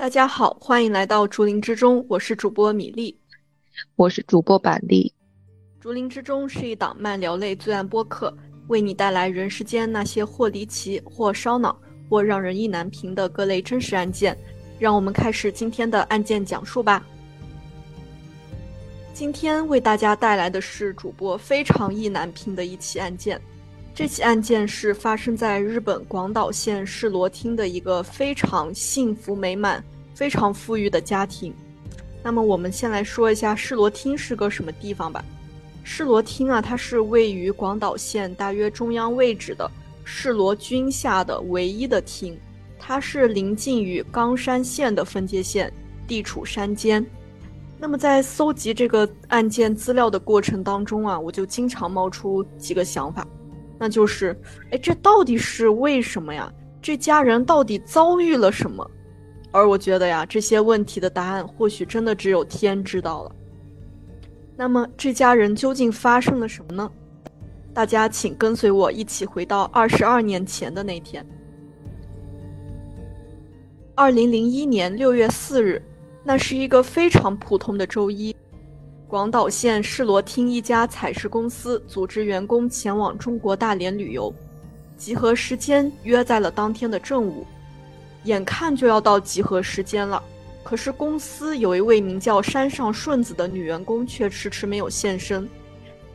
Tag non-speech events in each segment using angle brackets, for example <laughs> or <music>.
大家好，欢迎来到竹林之中，我是主播米粒，我是主播板栗。竹林之中是一档漫聊类罪案播客，为你带来人世间那些或离奇、或烧脑、或让人意难平的各类真实案件。让我们开始今天的案件讲述吧。今天为大家带来的是主播非常意难平的一起案件。这起案件是发生在日本广岛县市罗町的一个非常幸福美满、非常富裕的家庭。那么，我们先来说一下市罗町是个什么地方吧。市罗町啊，它是位于广岛县大约中央位置的市罗郡下的唯一的町。它是临近于冈山县的分界线，地处山间。那么在搜集这个案件资料的过程当中啊，我就经常冒出几个想法，那就是，哎，这到底是为什么呀？这家人到底遭遇了什么？而我觉得呀，这些问题的答案或许真的只有天知道了。那么这家人究竟发生了什么呢？大家请跟随我一起回到二十二年前的那天。二零零一年六月四日，那是一个非常普通的周一。广岛县市罗町一家采石公司组织员工前往中国大连旅游，集合时间约在了当天的正午。眼看就要到集合时间了，可是公司有一位名叫山上顺子的女员工却迟迟没有现身。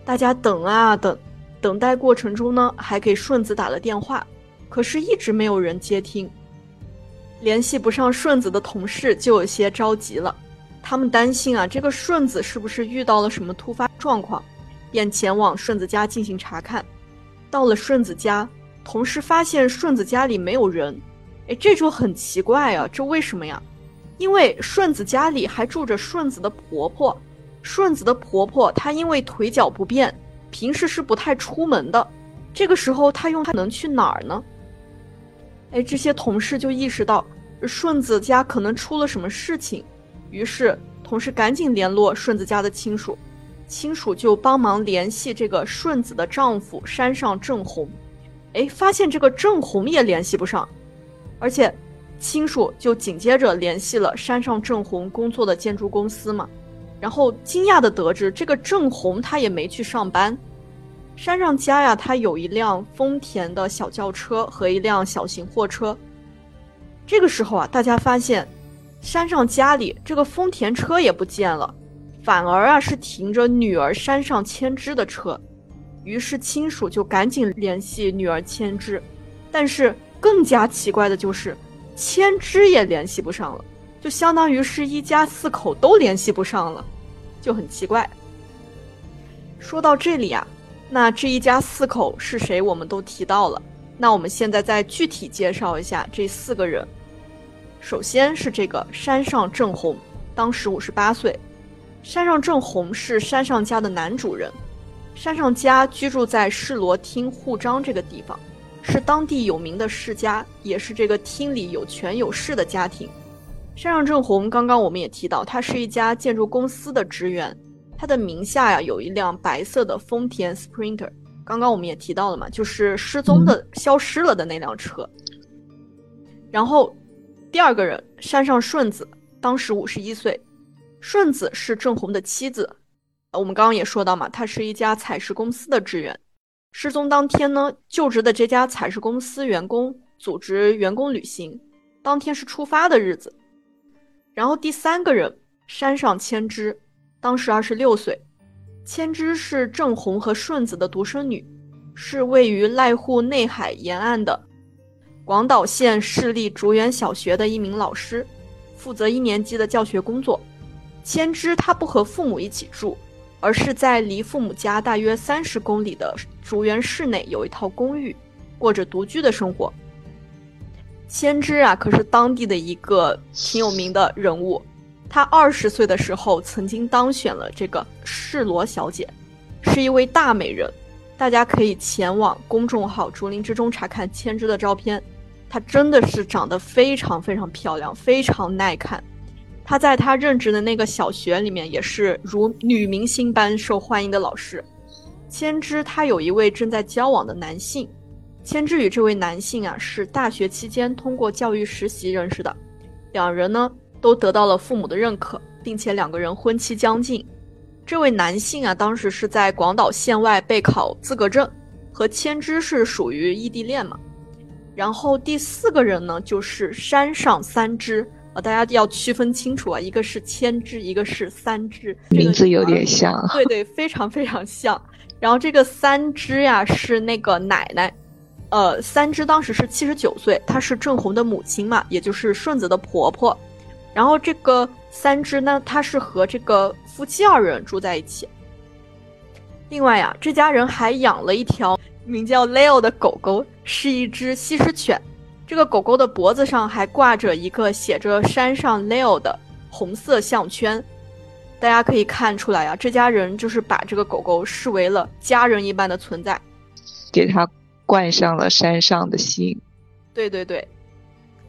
大家等啊等，等待过程中呢，还给顺子打了电话，可是一直没有人接听。联系不上顺子的同事就有些着急了，他们担心啊，这个顺子是不是遇到了什么突发状况，便前往顺子家进行查看。到了顺子家，同事发现顺子家里没有人，哎，这就很奇怪啊，这为什么呀？因为顺子家里还住着顺子的婆婆，顺子的婆婆她因为腿脚不便，平时是不太出门的，这个时候她用她能去哪儿呢？哎，这些同事就意识到顺子家可能出了什么事情，于是同事赶紧联络顺子家的亲属，亲属就帮忙联系这个顺子的丈夫山上正红。哎，发现这个正红也联系不上，而且亲属就紧接着联系了山上正红工作的建筑公司嘛，然后惊讶的得知这个正红他也没去上班。山上家呀，他有一辆丰田的小轿车和一辆小型货车。这个时候啊，大家发现山上家里这个丰田车也不见了，反而啊是停着女儿山上千枝的车。于是亲属就赶紧联系女儿千枝，但是更加奇怪的就是千枝也联系不上了，就相当于是一家四口都联系不上了，就很奇怪。说到这里啊。那这一家四口是谁？我们都提到了。那我们现在再具体介绍一下这四个人。首先是这个山上正红，当时五十八岁。山上正红是山上家的男主人。山上家居住在市罗厅户章这个地方，是当地有名的世家，也是这个厅里有权有势的家庭。山上正红，刚刚我们也提到，他是一家建筑公司的职员。他的名下呀有一辆白色的丰田 Sprinter，刚刚我们也提到了嘛，就是失踪的、消失了的那辆车。然后第二个人山上顺子，当时五十一岁，顺子是郑红的妻子。我们刚刚也说到嘛，他是一家采石公司的职员。失踪当天呢，就职的这家采石公司员工组织员工旅行，当天是出发的日子。然后第三个人山上千枝。当时二十六岁，千枝是正红和顺子的独生女，是位于濑户内海沿岸的广岛县市立竹园小学的一名老师，负责一年级的教学工作。千枝她不和父母一起住，而是在离父母家大约三十公里的竹园市内有一套公寓，过着独居的生活。千枝啊，可是当地的一个挺有名的人物。她二十岁的时候，曾经当选了这个世罗小姐，是一位大美人。大家可以前往公众号“竹林之中”查看千枝的照片，她真的是长得非常非常漂亮，非常耐看。她在她任职的那个小学里面，也是如女明星般受欢迎的老师。千枝她有一位正在交往的男性，千枝与这位男性啊，是大学期间通过教育实习认识的。两人呢都得到了父母的认可，并且两个人婚期将近。这位男性啊，当时是在广岛县外备考资格证，和千枝是属于异地恋嘛。然后第四个人呢，就是山上三只啊，大家要区分清楚啊，一个是千只，一个是三枝，名字有点像。对对，非常非常像。然后这个三只呀，是那个奶奶，呃，三只当时是七十九岁，她是郑红的母亲嘛，也就是顺子的婆婆。然后这个三只呢，她是和这个。夫妻二人住在一起。另外呀，这家人还养了一条名叫 Leo 的狗狗，是一只西施犬。这个狗狗的脖子上还挂着一个写着“山上 Leo” 的红色项圈。大家可以看出来啊，这家人就是把这个狗狗视为了家人一般的存在，给它冠上了山上的姓。对对对，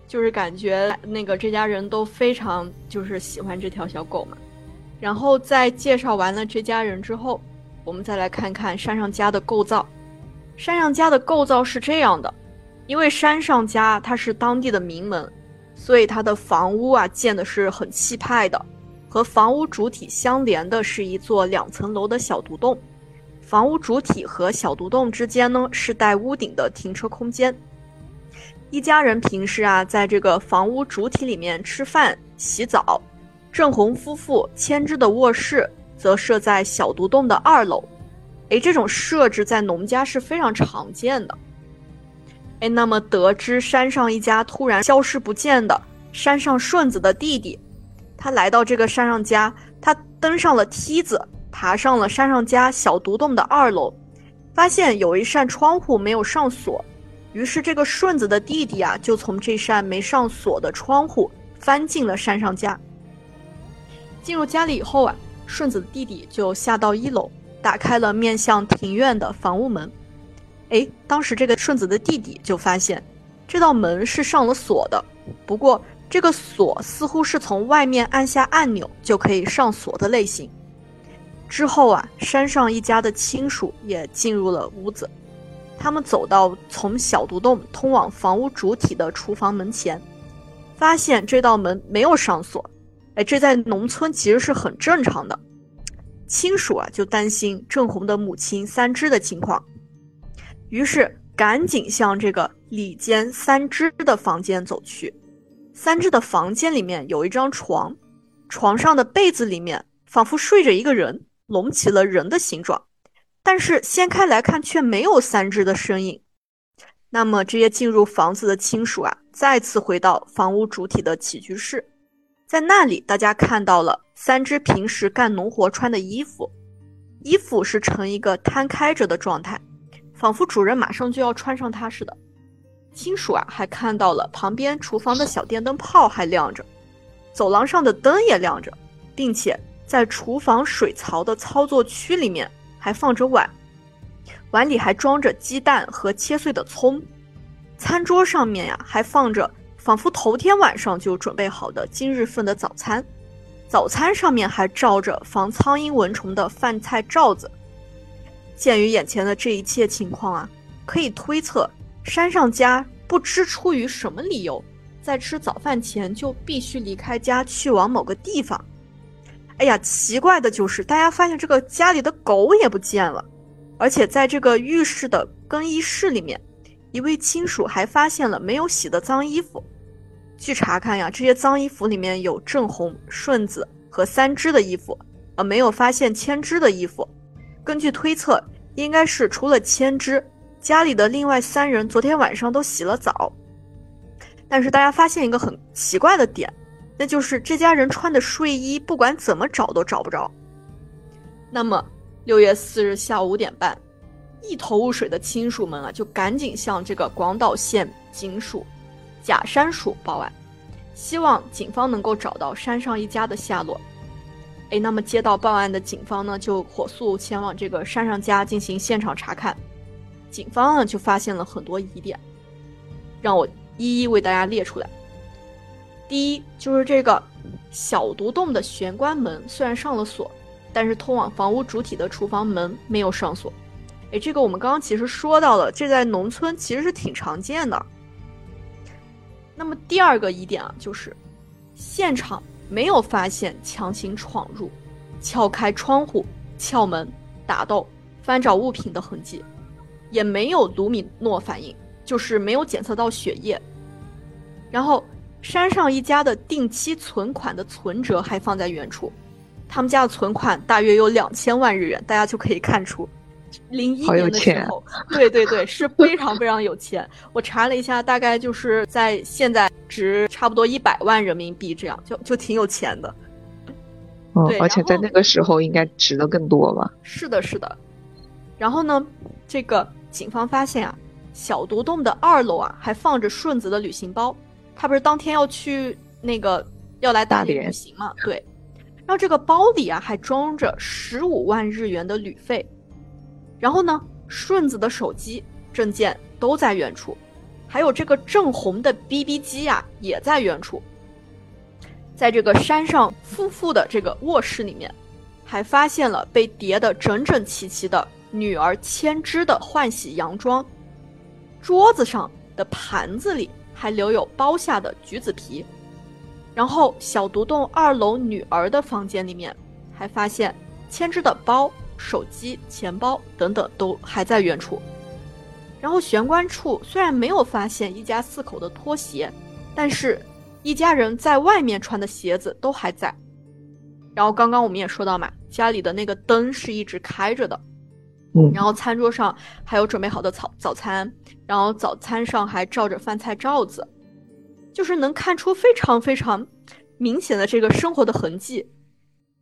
就是感觉那个这家人都非常就是喜欢这条小狗嘛。然后在介绍完了这家人之后，我们再来看看山上家的构造。山上家的构造是这样的，因为山上家它是当地的名门，所以它的房屋啊建的是很气派的。和房屋主体相连的是一座两层楼的小独栋，房屋主体和小独栋之间呢是带屋顶的停车空间。一家人平时啊在这个房屋主体里面吃饭、洗澡。正红夫妇千枝的卧室则设在小独栋的二楼，哎，这种设置在农家是非常常见的。哎，那么得知山上一家突然消失不见的山上顺子的弟弟，他来到这个山上家，他登上了梯子，爬上了山上家小独栋的二楼，发现有一扇窗户没有上锁，于是这个顺子的弟弟啊，就从这扇没上锁的窗户翻进了山上家。进入家里以后啊，顺子的弟弟就下到一楼，打开了面向庭院的房屋门。哎，当时这个顺子的弟弟就发现，这道门是上了锁的，不过这个锁似乎是从外面按下按钮就可以上锁的类型。之后啊，山上一家的亲属也进入了屋子，他们走到从小独栋通往房屋主体的厨房门前，发现这道门没有上锁。哎，这在农村其实是很正常的。亲属啊，就担心郑红的母亲三枝的情况，于是赶紧向这个里间三枝的房间走去。三枝的房间里面有一张床，床上的被子里面仿佛睡着一个人，隆起了人的形状，但是掀开来看却没有三枝的身影。那么这些进入房子的亲属啊，再次回到房屋主体的起居室。在那里，大家看到了三只平时干农活穿的衣服，衣服是呈一个摊开着的状态，仿佛主人马上就要穿上它似的。亲属啊，还看到了旁边厨房的小电灯泡还亮着，走廊上的灯也亮着，并且在厨房水槽的操作区里面还放着碗，碗里还装着鸡蛋和切碎的葱，餐桌上面呀还放着。仿佛头天晚上就准备好的今日份的早餐，早餐上面还罩着防苍蝇蚊虫的饭菜罩子。鉴于眼前的这一切情况啊，可以推测山上家不知出于什么理由，在吃早饭前就必须离开家去往某个地方。哎呀，奇怪的就是大家发现这个家里的狗也不见了，而且在这个浴室的更衣室里面，一位亲属还发现了没有洗的脏衣服。据查看呀，这些脏衣服里面有正红、顺子和三枝的衣服，呃，没有发现千枝的衣服。根据推测，应该是除了千枝，家里的另外三人昨天晚上都洗了澡。但是大家发现一个很奇怪的点，那就是这家人穿的睡衣，不管怎么找都找不着。那么六月四日下午五点半，一头雾水的亲属们啊，就赶紧向这个广岛县警署。假山鼠报案，希望警方能够找到山上一家的下落。哎，那么接到报案的警方呢，就火速前往这个山上家进行现场查看。警方呢，就发现了很多疑点，让我一一为大家列出来。第一，就是这个小独栋的玄关门虽然上了锁，但是通往房屋主体的厨房门没有上锁。哎，这个我们刚刚其实说到了，这在农村其实是挺常见的。那么第二个疑点啊，就是现场没有发现强行闯入、撬开窗户、撬门、打斗、翻找物品的痕迹，也没有卢米诺反应，就是没有检测到血液。然后，山上一家的定期存款的存折还放在原处，他们家的存款大约有两千万日元，大家就可以看出。零一年的时候，对对对，是非常非常有钱。我查了一下，大概就是在现在值差不多一百万人民币这样，就就挺有钱的。嗯，而且在那个时候应该值的更多吧？是的，是的。然后呢，这个警方发现啊，小独栋的二楼啊还放着顺子的旅行包，他不是当天要去那个要来大连旅行嘛？对。然后这个包里啊还装着十五万日元的旅费。然后呢，顺子的手机、证件都在原处，还有这个正红的 BB 机啊，也在原处。在这个山上夫妇的这个卧室里面，还发现了被叠得整整齐齐的女儿千枝的换洗洋装，桌子上的盘子里还留有剥下的橘子皮。然后小独栋二楼女儿的房间里面，还发现千枝的包。手机、钱包等等都还在原处，然后玄关处虽然没有发现一家四口的拖鞋，但是一家人在外面穿的鞋子都还在。然后刚刚我们也说到嘛，家里的那个灯是一直开着的，嗯，然后餐桌上还有准备好的早早餐，然后早餐上还罩着饭菜罩子，就是能看出非常非常明显的这个生活的痕迹。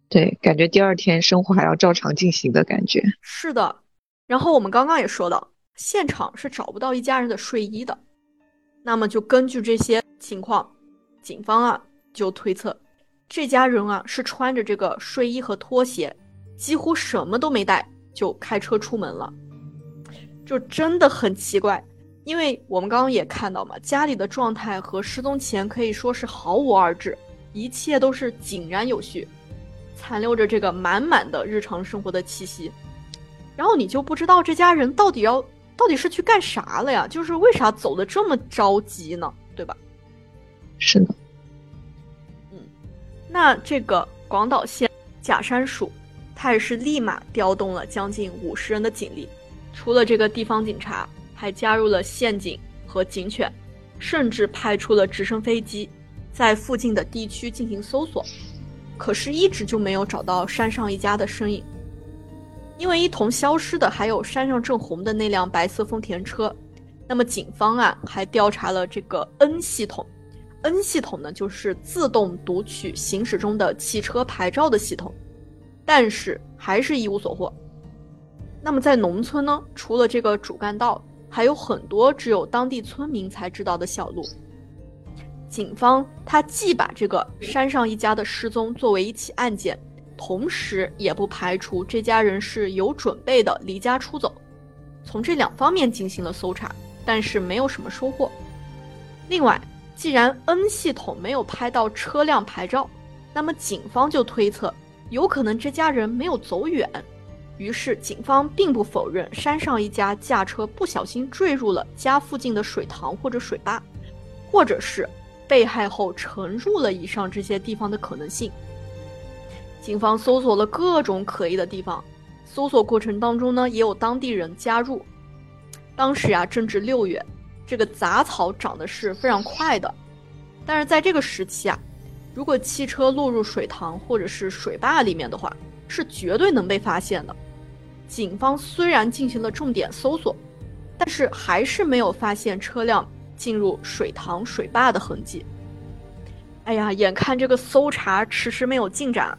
对，感觉第二天生活还要照常进行的感觉。是的，然后我们刚刚也说到，现场是找不到一家人的睡衣的。那么就根据这些情况，警方啊就推测，这家人啊是穿着这个睡衣和拖鞋，几乎什么都没带就开车出门了，就真的很奇怪。因为我们刚刚也看到嘛，家里的状态和失踪前可以说是毫无二致，一切都是井然有序。残留着这个满满的日常生活的气息，然后你就不知道这家人到底要到底是去干啥了呀？就是为啥走的这么着急呢？对吧？是的。嗯，那这个广岛县假山署，他也是立马调动了将近五十人的警力，除了这个地方警察，还加入了县警和警犬，甚至派出了直升飞机，在附近的地区进行搜索。可是，一直就没有找到山上一家的身影，因为一同消失的还有山上正红的那辆白色丰田车。那么，警方啊还调查了这个 N 系统，N 系统呢就是自动读取行驶中的汽车牌照的系统，但是还是一无所获。那么，在农村呢，除了这个主干道，还有很多只有当地村民才知道的小路。警方他既把这个山上一家的失踪作为一起案件，同时也不排除这家人是有准备的离家出走，从这两方面进行了搜查，但是没有什么收获。另外，既然 N 系统没有拍到车辆牌照，那么警方就推测有可能这家人没有走远，于是警方并不否认山上一家驾车不小心坠入了家附近的水塘或者水坝，或者是。被害后沉入了以上这些地方的可能性。警方搜索了各种可疑的地方，搜索过程当中呢，也有当地人加入。当时啊，正值六月，这个杂草长得是非常快的。但是在这个时期啊，如果汽车落入水塘或者是水坝里面的话，是绝对能被发现的。警方虽然进行了重点搜索，但是还是没有发现车辆。进入水塘、水坝的痕迹。哎呀，眼看这个搜查迟迟没有进展，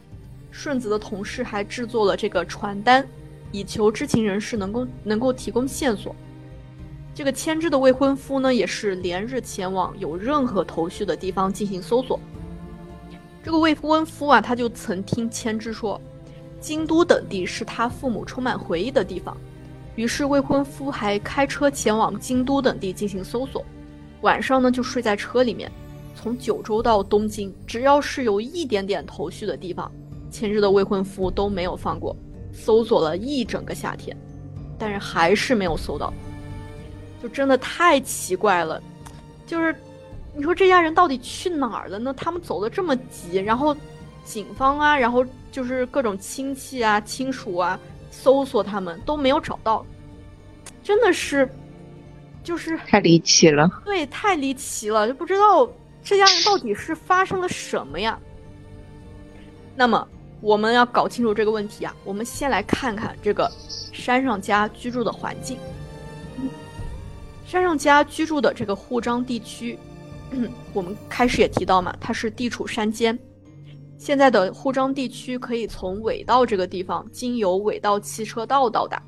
顺子的同事还制作了这个传单，以求知情人士能够能够提供线索。这个千枝的未婚夫呢，也是连日前往有任何头绪的地方进行搜索。这个未婚夫啊，他就曾听千枝说，京都等地是他父母充满回忆的地方，于是未婚夫还开车前往京都等地进行搜索。晚上呢，就睡在车里面，从九州到东京，只要是有一点点头绪的地方，前日的未婚夫都没有放过，搜索了一整个夏天，但是还是没有搜到，就真的太奇怪了。就是你说这家人到底去哪儿了呢？他们走的这么急，然后警方啊，然后就是各种亲戚啊、亲属啊，搜索他们都没有找到，真的是，就是太离奇了。对，太离奇了，就不知道这家人到底是发生了什么呀？那么我们要搞清楚这个问题啊，我们先来看看这个山上家居住的环境。山上家居住的这个户章地区。嗯，我们开始也提到嘛，它是地处山间。现在的沪章地区可以从尾道这个地方经由尾道汽车道到达，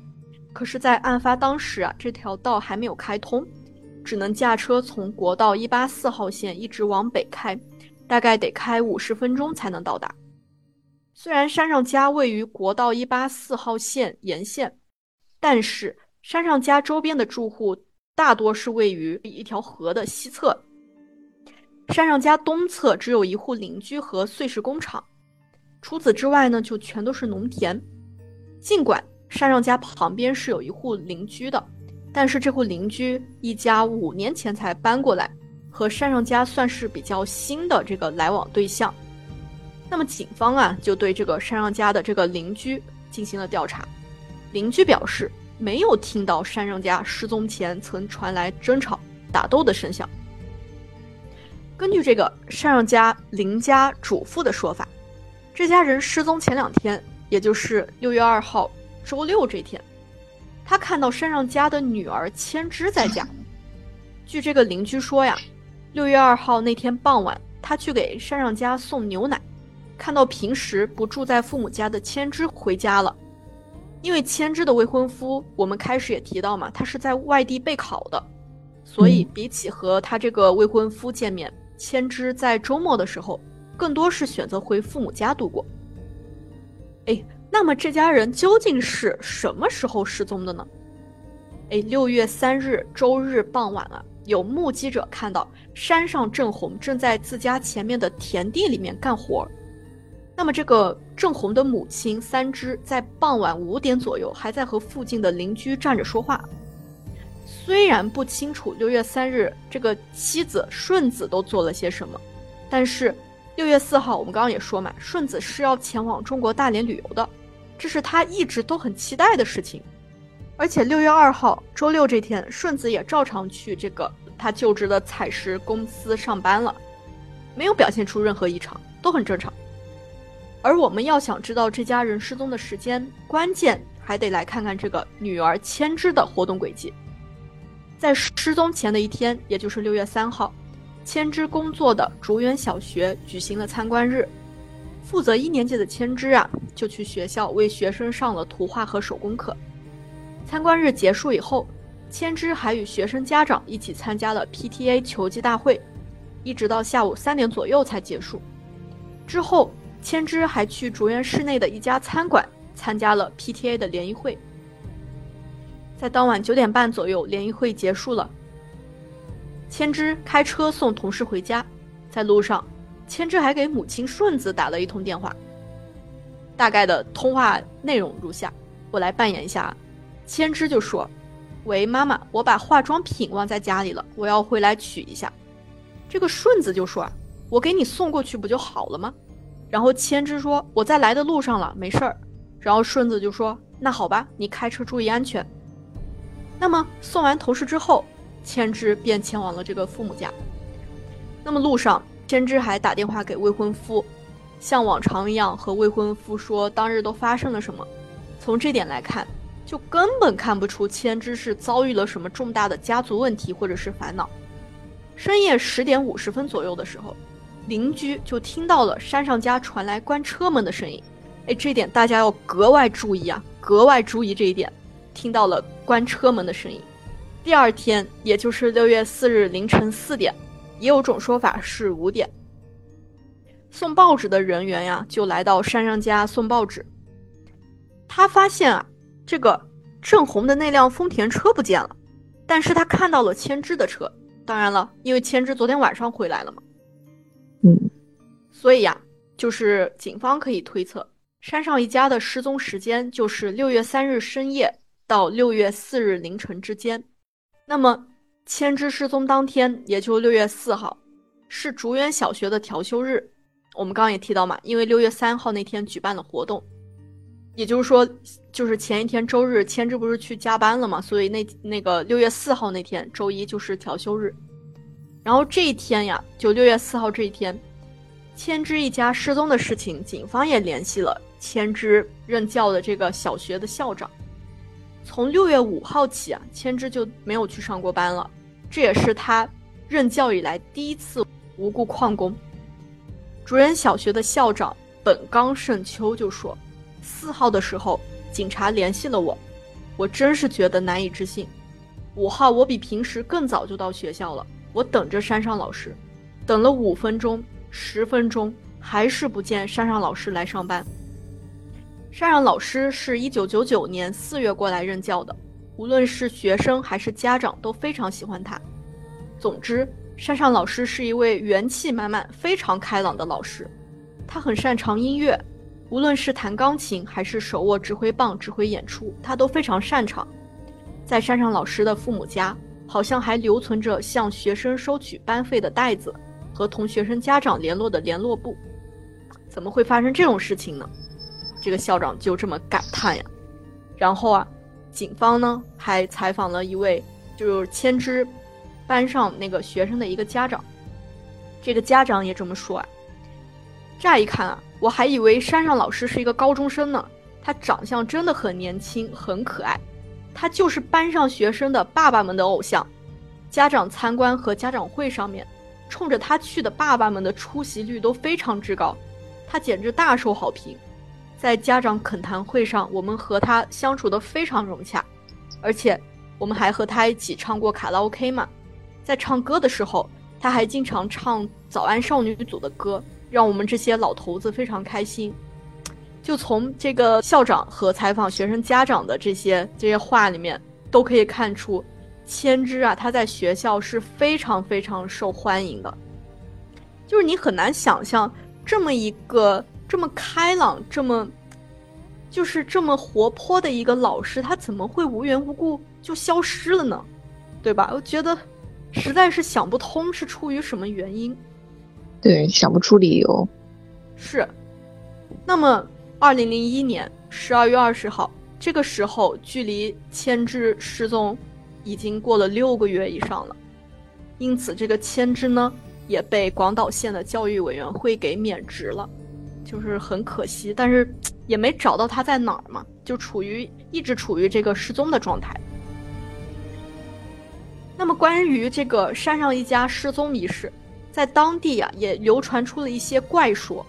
可是，在案发当时啊，这条道还没有开通，只能驾车从国道一八四号线一直往北开，大概得开五十分钟才能到达。虽然山上家位于国道一八四号线沿线，但是山上家周边的住户大多是位于一条河的西侧。山上家东侧只有一户邻居和碎石工厂，除此之外呢，就全都是农田。尽管山上家旁边是有一户邻居的，但是这户邻居一家五年前才搬过来，和山上家算是比较新的这个来往对象。那么警方啊，就对这个山上家的这个邻居进行了调查。邻居表示，没有听到山上家失踪前曾传来争吵、打斗的声响。根据这个山上家邻家主妇的说法，这家人失踪前两天，也就是六月二号周六这天，他看到山上家的女儿千枝在家。<laughs> 据这个邻居说呀，六月二号那天傍晚，他去给山上家送牛奶，看到平时不住在父母家的千枝回家了。因为千枝的未婚夫，我们开始也提到嘛，他是在外地备考的，所以比起和他这个未婚夫见面。千枝在周末的时候，更多是选择回父母家度过。哎，那么这家人究竟是什么时候失踪的呢？哎，六月三日周日傍晚啊，有目击者看到山上郑红正在自家前面的田地里面干活。那么这个郑红的母亲三枝在傍晚五点左右还在和附近的邻居站着说话。虽然不清楚六月三日这个妻子顺子都做了些什么，但是六月四号我们刚刚也说嘛，顺子是要前往中国大连旅游的，这是他一直都很期待的事情。而且六月二号周六这天，顺子也照常去这个他就职的采石公司上班了，没有表现出任何异常，都很正常。而我们要想知道这家人失踪的时间，关键还得来看看这个女儿千枝的活动轨迹。在失踪前的一天，也就是六月三号，千枝工作的竹园小学举行了参观日。负责一年级的千枝啊，就去学校为学生上了图画和手工课。参观日结束以后，千枝还与学生家长一起参加了 PTA 球技大会，一直到下午三点左右才结束。之后，千枝还去竹园市内的一家餐馆参加了 PTA 的联谊会。在当晚九点半左右，联谊会结束了。千枝开车送同事回家，在路上，千枝还给母亲顺子打了一通电话。大概的通话内容如下，我来扮演一下。千枝就说：“喂，妈妈，我把化妆品忘在家里了，我要回来取一下。”这个顺子就说：“，我给你送过去不就好了吗？”然后千枝说：“我在来的路上了，没事儿。”然后顺子就说：“那好吧，你开车注意安全。”那么送完头饰之后，千枝便前往了这个父母家。那么路上，千枝还打电话给未婚夫，像往常一样和未婚夫说当日都发生了什么。从这点来看，就根本看不出千枝是遭遇了什么重大的家族问题或者是烦恼。深夜十点五十分左右的时候，邻居就听到了山上家传来关车门的声音。哎，这点大家要格外注意啊，格外注意这一点。听到了关车门的声音。第二天，也就是六月四日凌晨四点，也有种说法是五点。送报纸的人员呀，就来到山上家送报纸。他发现啊，这个正红的那辆丰田车不见了，但是他看到了千枝的车。当然了，因为千枝昨天晚上回来了嘛。嗯，所以呀，就是警方可以推测，山上一家的失踪时间就是六月三日深夜。到六月四日凌晨之间，那么千枝失踪当天，也就六月四号，是竹园小学的调休日。我们刚刚也提到嘛，因为六月三号那天举办了活动，也就是说，就是前一天周日，千之不是去加班了嘛，所以那那个六月四号那天周一就是调休日。然后这一天呀，就六月四号这一天，千之一家失踪的事情，警方也联系了千之任教的这个小学的校长。从六月五号起啊，千之就没有去上过班了，这也是他任教以来第一次无故旷工。竹园小学的校长本冈胜秋就说：“四号的时候，警察联系了我，我真是觉得难以置信。五号我比平时更早就到学校了，我等着山上老师，等了五分钟、十分钟，还是不见山上老师来上班。山上老师是一九九九年四月过来任教的，无论是学生还是家长都非常喜欢他。总之。”山上老师是一位元气满满、非常开朗的老师，他很擅长音乐，无论是弹钢琴还是手握指挥棒指挥演出，他都非常擅长。在山上老师的父母家，好像还留存着向学生收取班费的袋子和同学生家长联络的联络簿。怎么会发生这种事情呢？这个校长就这么感叹呀。然后啊，警方呢还采访了一位就是千之。班上那个学生的一个家长，这个家长也这么说啊。乍一看啊，我还以为山上老师是一个高中生呢。他长相真的很年轻，很可爱。他就是班上学生的爸爸们的偶像。家长参观和家长会上面，冲着他去的爸爸们的出席率都非常之高，他简直大受好评。在家长恳谈会上，我们和他相处的非常融洽，而且我们还和他一起唱过卡拉 OK 嘛。在唱歌的时候，他还经常唱早安少女组的歌，让我们这些老头子非常开心。就从这个校长和采访学生家长的这些这些话里面，都可以看出，千之啊，他在学校是非常非常受欢迎的。就是你很难想象，这么一个这么开朗、这么就是这么活泼的一个老师，他怎么会无缘无故就消失了呢？对吧？我觉得。实在是想不通是出于什么原因，对，想不出理由。是，那么二零零一年十二月二十号，这个时候距离千之失踪已经过了六个月以上了，因此这个千之呢也被广岛县的教育委员会给免职了，就是很可惜，但是也没找到他在哪儿嘛，就处于一直处于这个失踪的状态。那么，关于这个山上一家失踪一事，在当地啊也流传出了一些怪说，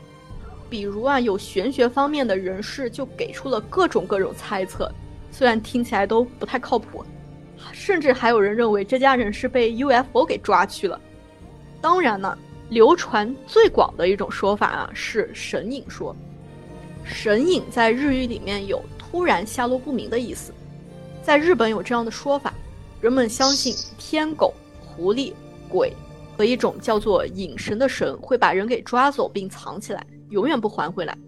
比如啊有玄学方面的人士就给出了各种各种猜测，虽然听起来都不太靠谱，甚至还有人认为这家人是被 UFO 给抓去了。当然呢，流传最广的一种说法啊是神隐说，神隐在日语里面有突然下落不明的意思，在日本有这样的说法。人们相信天狗、狐狸、鬼和一种叫做隐神的神会把人给抓走并藏起来，永远不还回来，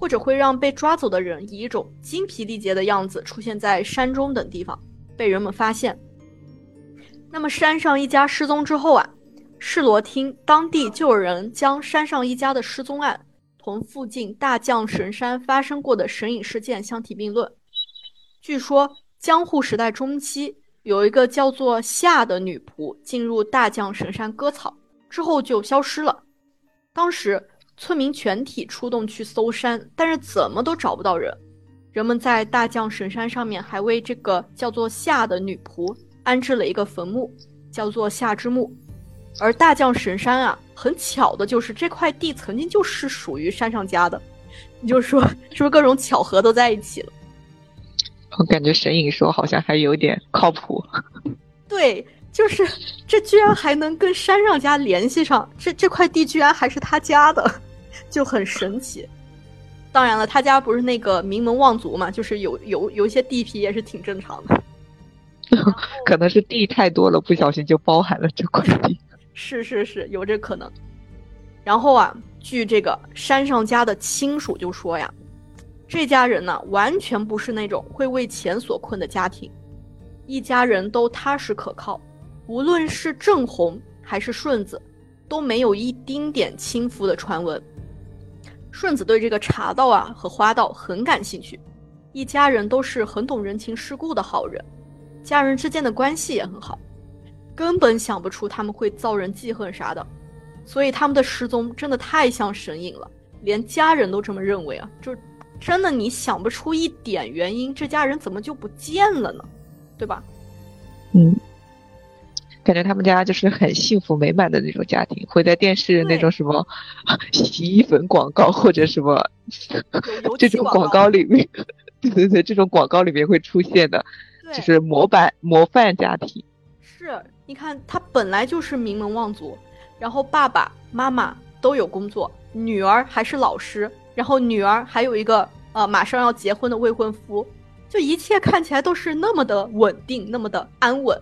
或者会让被抓走的人以一种精疲力竭的样子出现在山中等地方，被人们发现。那么山上一家失踪之后啊，世罗厅当地就有人将山上一家的失踪案同附近大将神山发生过的神隐事件相提并论。据说江户时代中期。有一个叫做夏的女仆进入大将神山割草之后就消失了。当时村民全体出动去搜山，但是怎么都找不到人。人们在大将神山上面还为这个叫做夏的女仆安置了一个坟墓，叫做夏之墓。而大将神山啊，很巧的就是这块地曾经就是属于山上家的。你就说是不是各种巧合都在一起了？我感觉神隐说好像还有点靠谱，<laughs> 对，就是这居然还能跟山上家联系上，这这块地居然还是他家的，<laughs> 就很神奇。当然了，他家不是那个名门望族嘛，就是有有有一些地皮也是挺正常的，<laughs> 可能是地太多了，不小心就包含了这块地。是是是，有这可能。然后啊，据这个山上家的亲属就说呀。这家人呢，完全不是那种会为钱所困的家庭，一家人都踏实可靠。无论是正红还是顺子，都没有一丁点亲夫的传闻。顺子对这个茶道啊和花道很感兴趣，一家人都是很懂人情世故的好人，家人之间的关系也很好，根本想不出他们会遭人记恨啥的。所以他们的失踪真的太像神隐了，连家人都这么认为啊！就真的你想不出一点原因，这家人怎么就不见了呢？对吧？嗯。感觉他们家就是很幸福美满的那种家庭，会在电视那种什么 <laughs> 洗衣粉广告或者什么 <laughs> 这种广告里面，<laughs> 对对对，这种广告里面会出现的，就是模板模范家庭。是，你看他本来就是名门望族，然后爸爸妈妈都有工作，女儿还是老师，然后女儿还有一个呃马上要结婚的未婚夫，就一切看起来都是那么的稳定，那么的安稳。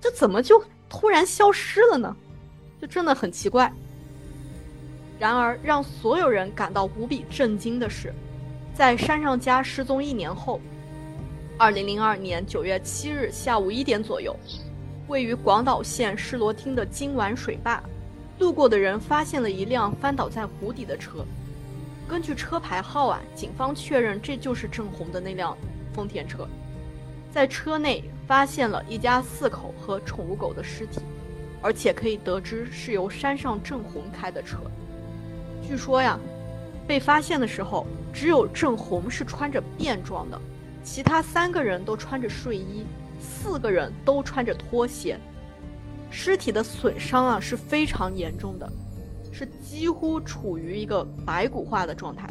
这怎么就突然消失了呢？就真的很奇怪。然而，让所有人感到无比震惊的是，在山上家失踪一年后，二零零二年九月七日下午一点左右，位于广岛县市罗町的金丸水坝，路过的人发现了一辆翻倒在湖底的车。根据车牌号啊，警方确认这就是郑红的那辆丰田车。在车内发现了一家四口和宠物狗的尸体，而且可以得知是由山上正红开的车。据说呀，被发现的时候只有正红是穿着便装的，其他三个人都穿着睡衣，四个人都穿着拖鞋。尸体的损伤啊是非常严重的，是几乎处于一个白骨化的状态。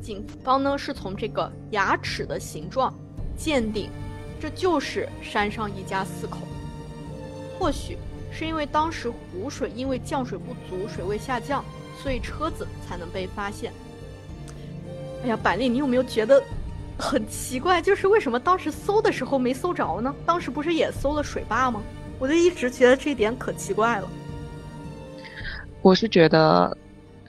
警方呢是从这个牙齿的形状。鉴定，这就是山上一家四口。或许是因为当时湖水因为降水不足，水位下降，所以车子才能被发现。哎呀，板栗，你有没有觉得很奇怪？就是为什么当时搜的时候没搜着呢？当时不是也搜了水坝吗？我就一直觉得这点可奇怪了。我是觉得，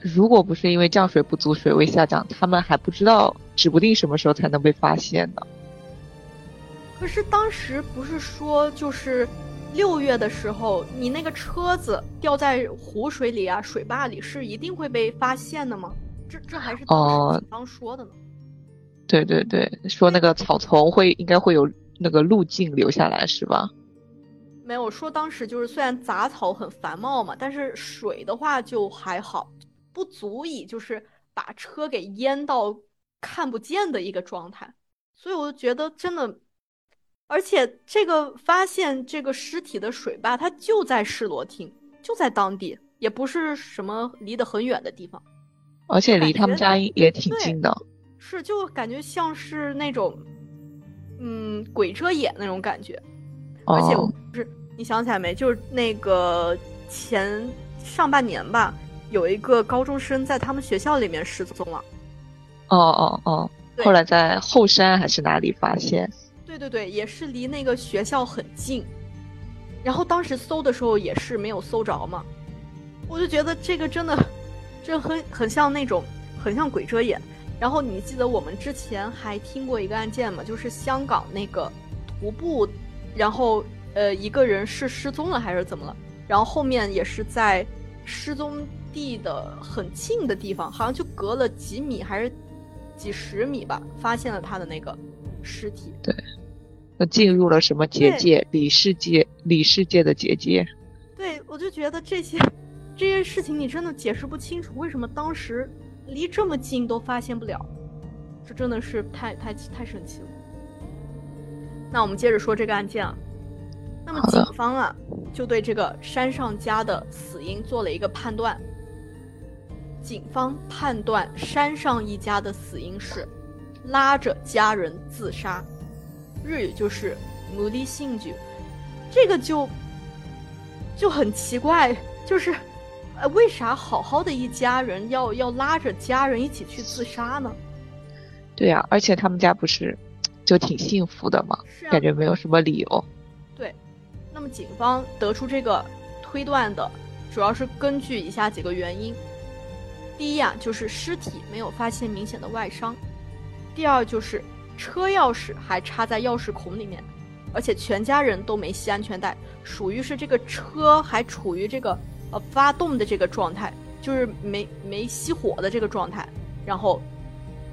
如果不是因为降水不足，水位下降，他们还不知道，指不定什么时候才能被发现呢。可是当时不是说就是六月的时候，你那个车子掉在湖水里啊、水坝里是一定会被发现的吗？这这还是当时警方说的呢。对对对，说那个草丛会应该会有那个路径留下来是吧？没有说当时就是虽然杂草很繁茂嘛，但是水的话就还好，不足以就是把车给淹到看不见的一个状态。所以我就觉得真的。而且这个发现这个尸体的水坝，它就在士罗町，就在当地，也不是什么离得很远的地方，而且离他们家也挺近的。是，就感觉像是那种，嗯，鬼遮眼那种感觉。而且不是，你想起来没？就是那个前上半年吧，有一个高中生在他们学校里面失踪了。哦哦哦，后来在后山还是哪里发现？对对对，也是离那个学校很近，然后当时搜的时候也是没有搜着嘛，我就觉得这个真的，<laughs> 这很很像那种很像鬼遮眼。然后你记得我们之前还听过一个案件吗？就是香港那个徒步，然后呃一个人是失踪了还是怎么了？然后后面也是在失踪地的很近的地方，好像就隔了几米还是几十米吧，发现了他的那个尸体。对。那进入了什么结界？里世界，里世界的结界。对，我就觉得这些这些事情你真的解释不清楚，为什么当时离这么近都发现不了？这真的是太太太神奇了。那我们接着说这个案件啊。那么警方啊，就对这个山上家的死因做了一个判断。警方判断山上一家的死因是拉着家人自杀。日语就是“奴隶性举”，这个就就很奇怪，就是，呃，为啥好好的一家人要要拉着家人一起去自杀呢？对呀，而且他们家不是就挺幸福的吗？感觉没有什么理由。对，那么警方得出这个推断的，主要是根据以下几个原因：第一啊，就是尸体没有发现明显的外伤；第二就是。车钥匙还插在钥匙孔里面，而且全家人都没系安全带，属于是这个车还处于这个呃发动的这个状态，就是没没熄火的这个状态，然后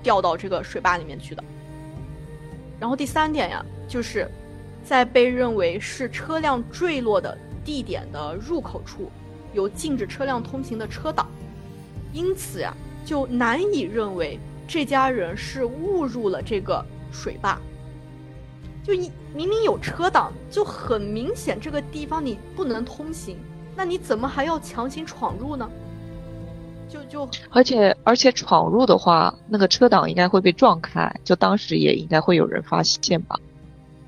掉到这个水坝里面去的。然后第三点呀，就是在被认为是车辆坠落的地点的入口处有禁止车辆通行的车挡，因此呀，就难以认为这家人是误入了这个水坝。就一明明有车挡，就很明显这个地方你不能通行，那你怎么还要强行闯入呢？就就，而且而且闯入的话，那个车挡应该会被撞开，就当时也应该会有人发现吧？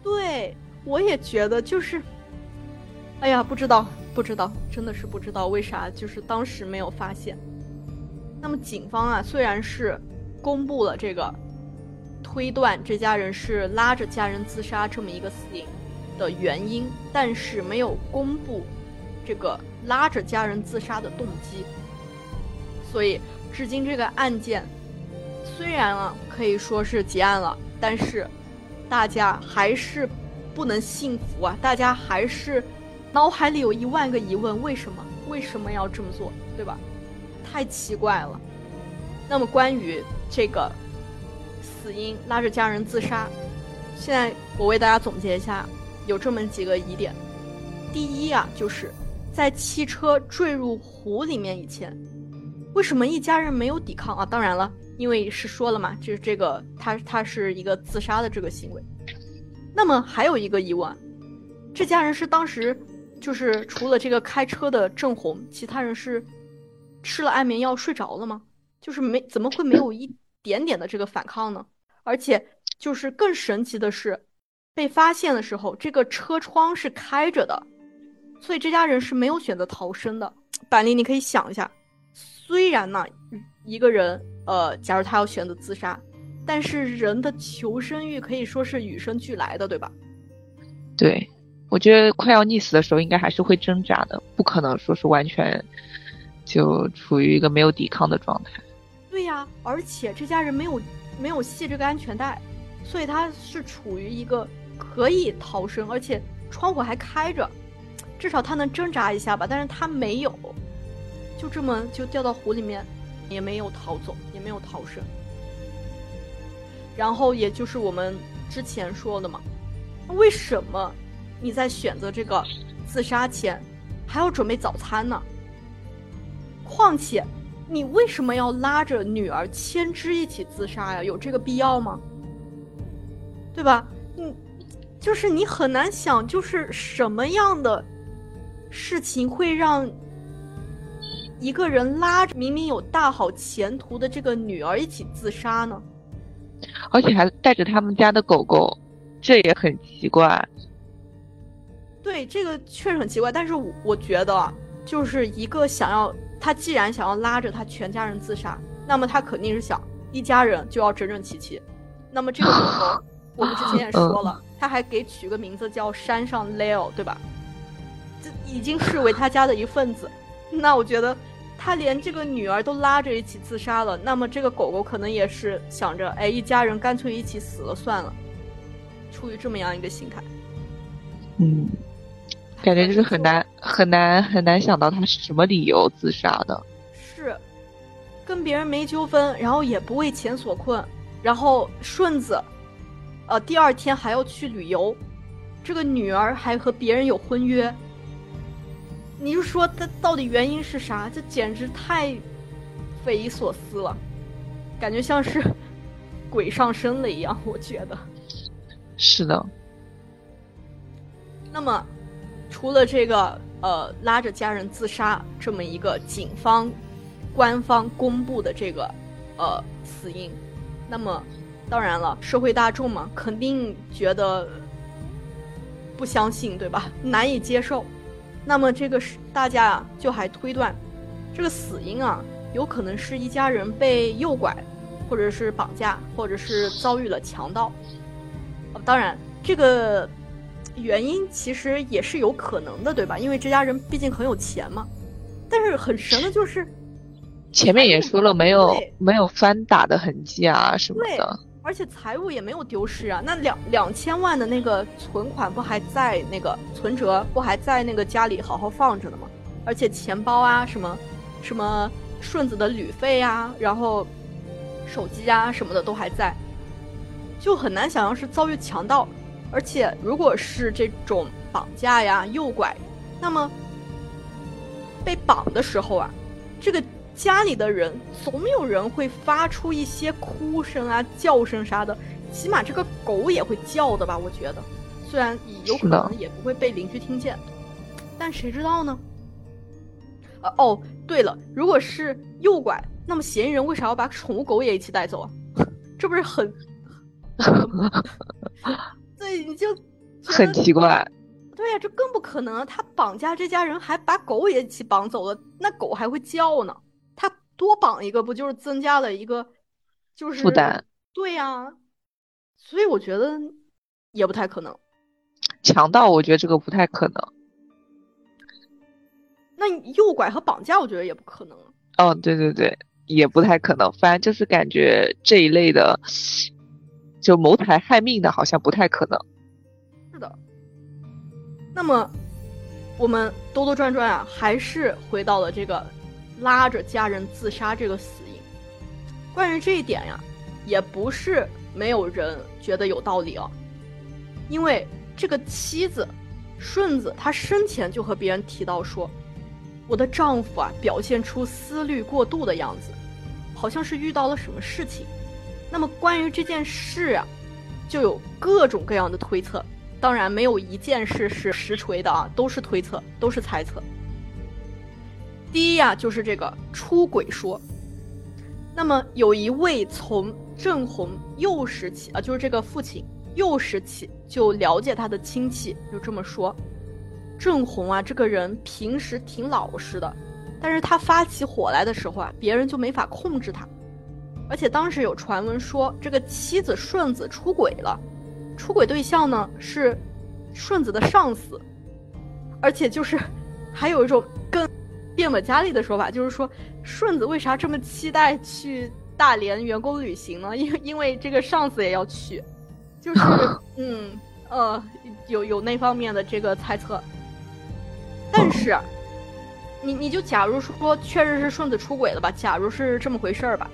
对，我也觉得就是，哎呀，不知道不知道，真的是不知道为啥，就是当时没有发现。那么警方啊，虽然是公布了这个推断这家人是拉着家人自杀这么一个死因的原因，但是没有公布这个拉着家人自杀的动机。所以，至今这个案件虽然啊可以说是结案了，但是大家还是不能信服啊！大家还是脑海里有一万个疑问：为什么？为什么要这么做？对吧？太奇怪了。那么，关于这个死因拉着家人自杀，现在我为大家总结一下，有这么几个疑点：第一啊，就是在汽车坠入湖里面以前。为什么一家人没有抵抗啊？当然了，因为是说了嘛，就是这个他他是一个自杀的这个行为。那么还有一个疑问，这家人是当时就是除了这个开车的郑红，其他人是吃了安眠药睡着了吗？就是没怎么会没有一点点的这个反抗呢？而且就是更神奇的是，被发现的时候这个车窗是开着的，所以这家人是没有选择逃生的。板栗，你可以想一下。虽然呢，一个人，呃，假如他要选择自杀，但是人的求生欲可以说是与生俱来的，对吧？对，我觉得快要溺死的时候，应该还是会挣扎的，不可能说是完全就处于一个没有抵抗的状态。对呀，而且这家人没有没有系这个安全带，所以他是处于一个可以逃生，而且窗户还开着，至少他能挣扎一下吧，但是他没有。就这么就掉到湖里面，也没有逃走，也没有逃生。然后也就是我们之前说的嘛，为什么你在选择这个自杀前还要准备早餐呢？况且你为什么要拉着女儿千枝一起自杀呀？有这个必要吗？对吧？你就是你很难想，就是什么样的事情会让。一个人拉着明明有大好前途的这个女儿一起自杀呢，而且还带着他们家的狗狗，这也很奇怪。对，这个确实很奇怪。但是我觉得，就是一个想要他既然想要拉着他全家人自杀，那么他肯定是想一家人就要整整齐齐。那么这个狗狗，我们之前也说了，他还给取个名字叫山上 Leo，对吧？这已经视为他家的一份子。<laughs> 那我觉得。他连这个女儿都拉着一起自杀了，那么这个狗狗可能也是想着，哎，一家人干脆一起死了算了，出于这么样一个心态。嗯，感觉就是很难很难很难想到他是什么理由自杀的。是，跟别人没纠纷，然后也不为钱所困，然后顺子，呃，第二天还要去旅游，这个女儿还和别人有婚约。你就说他到底原因是啥？这简直太匪夷所思了，感觉像是鬼上身了一样。我觉得是的。那么，除了这个呃拉着家人自杀这么一个警方官方公布的这个呃死因，那么当然了，社会大众嘛，肯定觉得不相信，对吧？难以接受。那么这个是大家啊，就还推断，这个死因啊，有可能是一家人被诱拐，或者是绑架，或者是遭遇了强盗。当然，这个原因其实也是有可能的，对吧？因为这家人毕竟很有钱嘛。但是很神的就是，前面也说了，没有没有翻打的痕迹啊什么的。而且财物也没有丢失啊，那两两千万的那个存款不还在那个存折不还在那个家里好好放着呢吗？而且钱包啊什么什么顺子的旅费啊，然后手机啊什么的都还在，就很难想象是遭遇强盗。而且如果是这种绑架呀、诱拐，那么被绑的时候啊，这个家里的人总有人会发出一些哭声啊、叫声啥的，起码这个狗也会叫的吧？我觉得，虽然有可能也不会被邻居听见，但谁知道呢？呃哦，对了，如果是诱拐，那么嫌疑人为啥要把宠物狗也一起带走啊？<laughs> 这不是很？<laughs> 对，你就很奇怪。对呀，这更不可能。他绑架这家人，还把狗也一起绑走了，那狗还会叫呢。他多绑一个，不就是增加了一个，就是负担？对呀，所以我觉得也不太可能。强盗，我觉得这个不太可能。那诱拐和绑架，我觉得也不可能。哦，对对对，也不太可能。反正就是感觉这一类的。就谋财害命的，好像不太可能。是的。那么，我们兜兜转转啊，还是回到了这个拉着家人自杀这个死因。关于这一点呀，也不是没有人觉得有道理哦。因为这个妻子顺子，她生前就和别人提到说，我的丈夫啊，表现出思虑过度的样子，好像是遇到了什么事情。那么关于这件事啊，就有各种各样的推测，当然没有一件事是实锤的啊，都是推测，都是猜测。第一呀，就是这个出轨说。那么有一位从郑红幼时起啊，就是这个父亲幼时起就了解他的亲戚，就这么说，郑红啊这个人平时挺老实的，但是他发起火来的时候啊，别人就没法控制他。而且当时有传闻说，这个妻子顺子出轨了，出轨对象呢是顺子的上司，而且就是还有一种更变本加厉的说法，就是说顺子为啥这么期待去大连员工旅行呢？<laughs> 因为因为这个上司也要去，就是 <laughs> 嗯呃有有那方面的这个猜测，但是你你就假如说确实是顺子出轨了吧，假如是这么回事儿吧。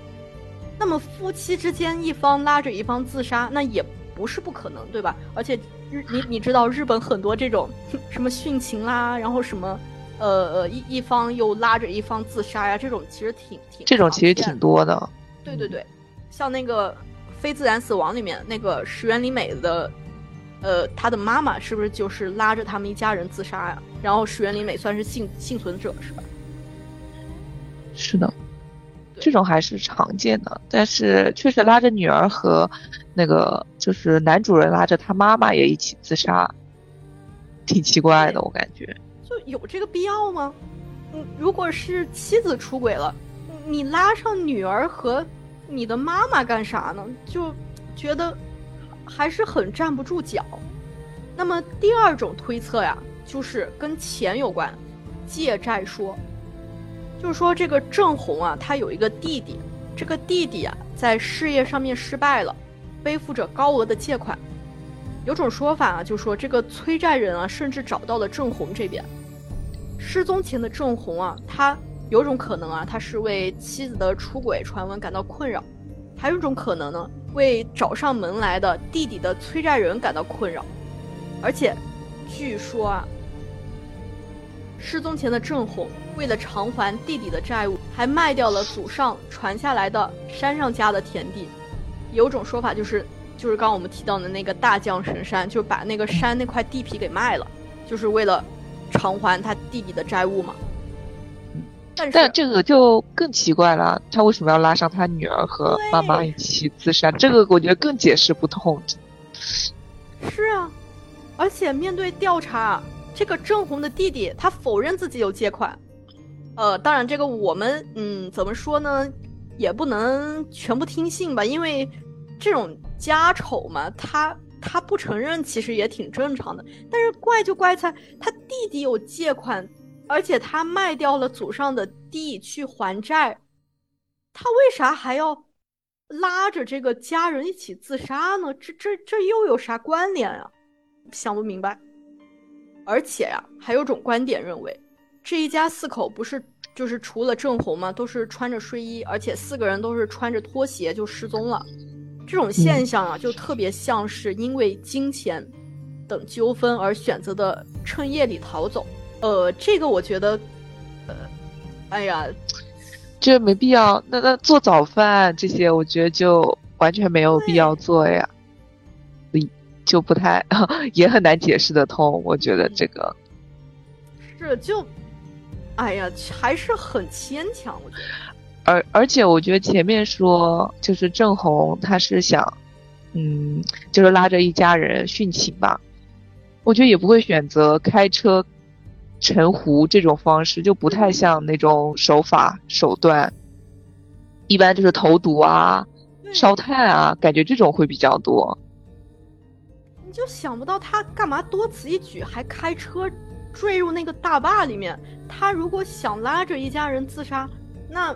那么夫妻之间一方拉着一方自杀，那也不是不可能，对吧？而且日你你知道日本很多这种什么殉情啦，然后什么呃呃一一方又拉着一方自杀呀，这种其实挺挺这种其实挺多的。对对对，像那个非自然死亡里面那个石原里美的，呃，她的妈妈是不是就是拉着他们一家人自杀呀？然后石原里美算是幸幸存者是吧？是的。这种还是常见的，但是确实拉着女儿和那个就是男主人拉着他妈妈也一起自杀，挺奇怪的，我感觉。就有这个必要吗？嗯，如果是妻子出轨了，你拉上女儿和你的妈妈干啥呢？就觉得还是很站不住脚。那么第二种推测呀，就是跟钱有关，借债说。就是说，这个郑红啊，他有一个弟弟，这个弟弟啊，在事业上面失败了，背负着高额的借款。有种说法啊，就说这个催债人啊，甚至找到了郑红这边。失踪前的郑红啊，他有种可能啊，他是为妻子的出轨传闻感到困扰；还有一种可能呢，为找上门来的弟弟的催债人感到困扰。而且，据说啊。失踪前的郑红为了偿还弟弟的债务，还卖掉了祖上传下来的山上家的田地。有种说法就是，就是刚我们提到的那个大将神山，就把那个山那块地皮给卖了，就是为了偿还他弟弟的债务嘛。但但这个就更奇怪了，他为什么要拉上他女儿和妈妈一起自杀？这个我觉得更解释不通。是啊，而且面对调查。这个郑红的弟弟，他否认自己有借款，呃，当然这个我们，嗯，怎么说呢，也不能全部听信吧，因为这种家丑嘛，他他不承认其实也挺正常的。但是怪就怪在他弟弟有借款，而且他卖掉了祖上的地去还债，他为啥还要拉着这个家人一起自杀呢？这这这又有啥关联啊？想不明白。而且呀，还有种观点认为，这一家四口不是就是除了郑红嘛，都是穿着睡衣，而且四个人都是穿着拖鞋就失踪了。这种现象啊，就特别像是因为金钱等纠纷而选择的趁夜里逃走。呃，这个我觉得，呃，哎呀，这没必要。那那做早饭这些，我觉得就完全没有必要做呀。就不太 <laughs> 也很难解释得通，我觉得这个是就，哎呀，还是很牵强，我觉得。而而且我觉得前面说就是郑红，他是想，嗯，就是拉着一家人殉情吧。我觉得也不会选择开车沉湖这种方式，就不太像那种手法手段。一般就是投毒啊、烧炭啊，感觉这种会比较多。你就想不到他干嘛多此一举，还开车坠入那个大坝里面。他如果想拉着一家人自杀，那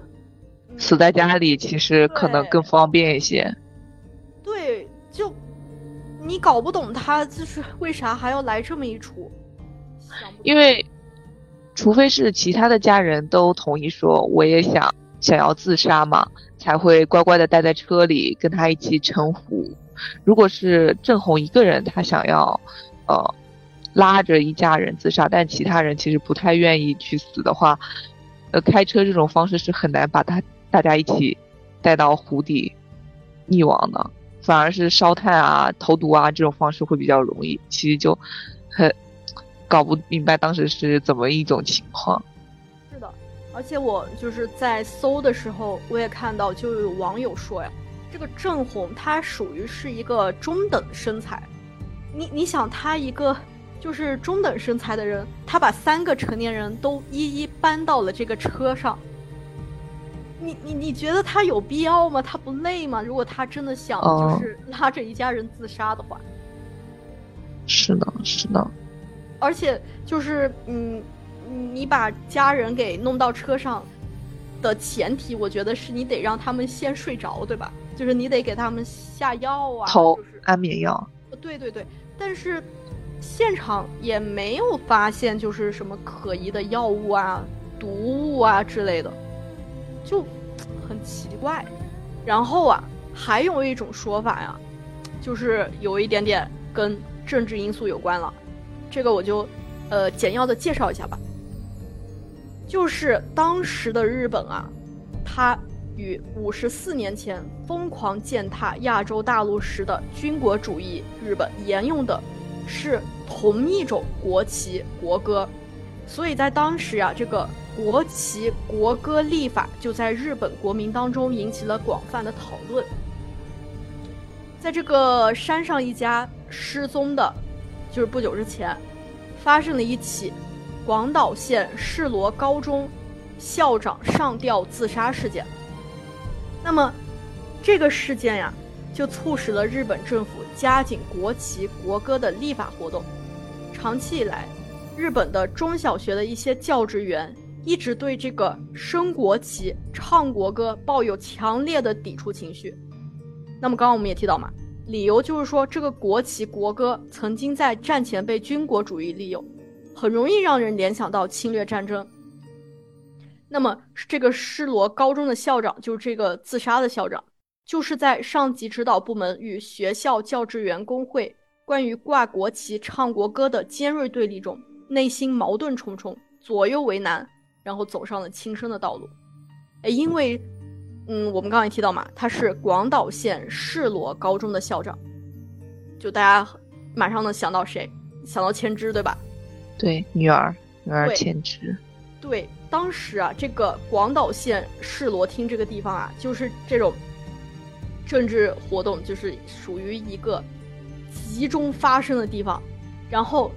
死在家里其实可能更方便一些。对，就你搞不懂他就是为啥还要来这么一出。因为，除非是其他的家人都同意说我也想想要自杀嘛，才会乖乖的待在车里跟他一起沉湖。如果是郑红一个人，他想要，呃，拉着一家人自杀，但其他人其实不太愿意去死的话，呃，开车这种方式是很难把他大家一起带到湖底溺亡的，反而是烧炭啊、投毒啊这种方式会比较容易。其实就很搞不明白当时是怎么一种情况。是的，而且我就是在搜的时候，我也看到就有网友说呀。这个郑红，她属于是一个中等身材，你你想，她一个就是中等身材的人，她把三个成年人都一一搬到了这个车上，你你你觉得他有必要吗？他不累吗？如果他真的想就是拉着一家人自杀的话，是的，是的，而且就是嗯，你把家人给弄到车上的前提，我觉得是你得让他们先睡着，对吧？就是你得给他们下药啊，就是安眠药。对对对，但是现场也没有发现就是什么可疑的药物啊、毒物啊之类的，就很奇怪。然后啊，还有一种说法呀，就是有一点点跟政治因素有关了。这个我就呃简要的介绍一下吧。就是当时的日本啊，它。与五十四年前疯狂践踏亚洲大陆时的军国主义日本沿用的，是同一种国旗国歌，所以在当时啊，这个国旗国歌立法就在日本国民当中引起了广泛的讨论。在这个山上一家失踪的，就是不久之前，发生了一起广岛县世罗高中校长上吊自杀事件。那么，这个事件呀，就促使了日本政府加紧国旗国歌的立法活动。长期以来，日本的中小学的一些教职员一直对这个升国旗、唱国歌抱有强烈的抵触情绪。那么，刚刚我们也提到嘛，理由就是说，这个国旗国歌曾经在战前被军国主义利用，很容易让人联想到侵略战争。那么，这个施罗高中的校长就是这个自杀的校长，就是在上级指导部门与学校教职员工会关于挂国旗、唱国歌的尖锐对立中，内心矛盾重重，左右为难，然后走上了轻生的道路。哎，因为，嗯，我们刚才也提到嘛，他是广岛县世罗高中的校长，就大家马上能想到谁？想到千枝，对吧？对，女儿，女儿千枝。对。当时啊，这个广岛县世罗町这个地方啊，就是这种政治活动，就是属于一个集中发生的地方。然后，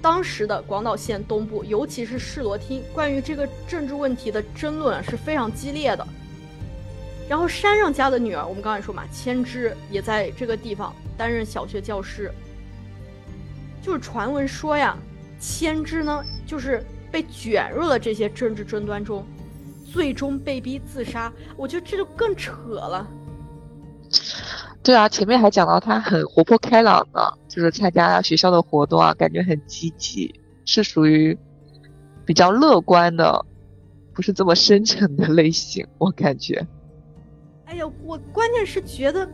当时的广岛县东部，尤其是世罗町，关于这个政治问题的争论是非常激烈的。然后，山上家的女儿，我们刚才说嘛，千枝也在这个地方担任小学教师。就是传闻说呀，千枝呢，就是。被卷入了这些政治争端中，最终被逼自杀。我觉得这就更扯了。对啊，前面还讲到他很活泼开朗的，就是参加学校的活动啊，感觉很积极，是属于比较乐观的，不是这么深沉的类型，我感觉。哎呀，我关键是觉得，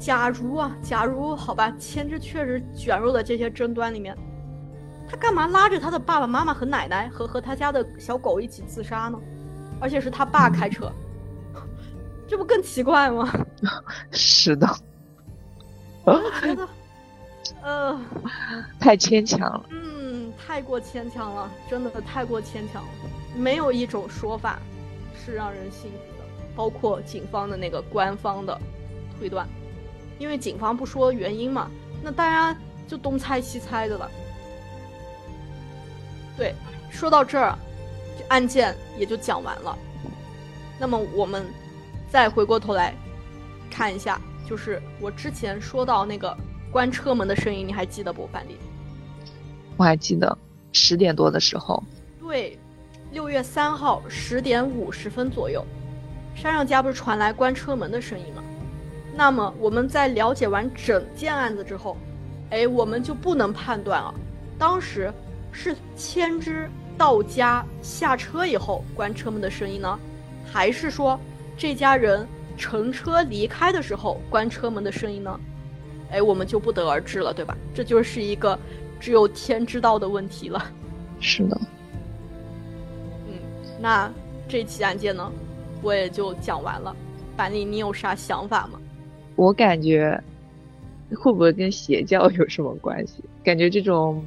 假如啊，假如好吧，千之确实卷入了这些争端里面，他干嘛拉着他的爸爸妈妈和奶奶和和他家的小狗一起自杀呢？而且是他爸开车，<laughs> 这不更奇怪吗？<laughs> 是的。<laughs> 我觉得，呃，太牵强了。嗯，太过牵强了，真的太过牵强了。没有一种说法是让人信服的，包括警方的那个官方的推断，因为警方不说原因嘛，那大家就东猜西猜的了。对，说到这儿，案件也就讲完了。那么我们再回过头来看一下。就是我之前说到那个关车门的声音，你还记得不，范丽？我还记得十点多的时候。对，六月三号十点五十分左右，山上家不是传来关车门的声音吗？那么我们在了解完整件案子之后，哎，我们就不能判断了，当时是千之到家下车以后关车门的声音呢，还是说这家人？乘车离开的时候，关车门的声音呢？哎，我们就不得而知了，对吧？这就是一个只有天知道的问题了。是的。嗯，那这起案件呢，我也就讲完了。板栗，你有啥想法吗？我感觉会不会跟邪教有什么关系？感觉这种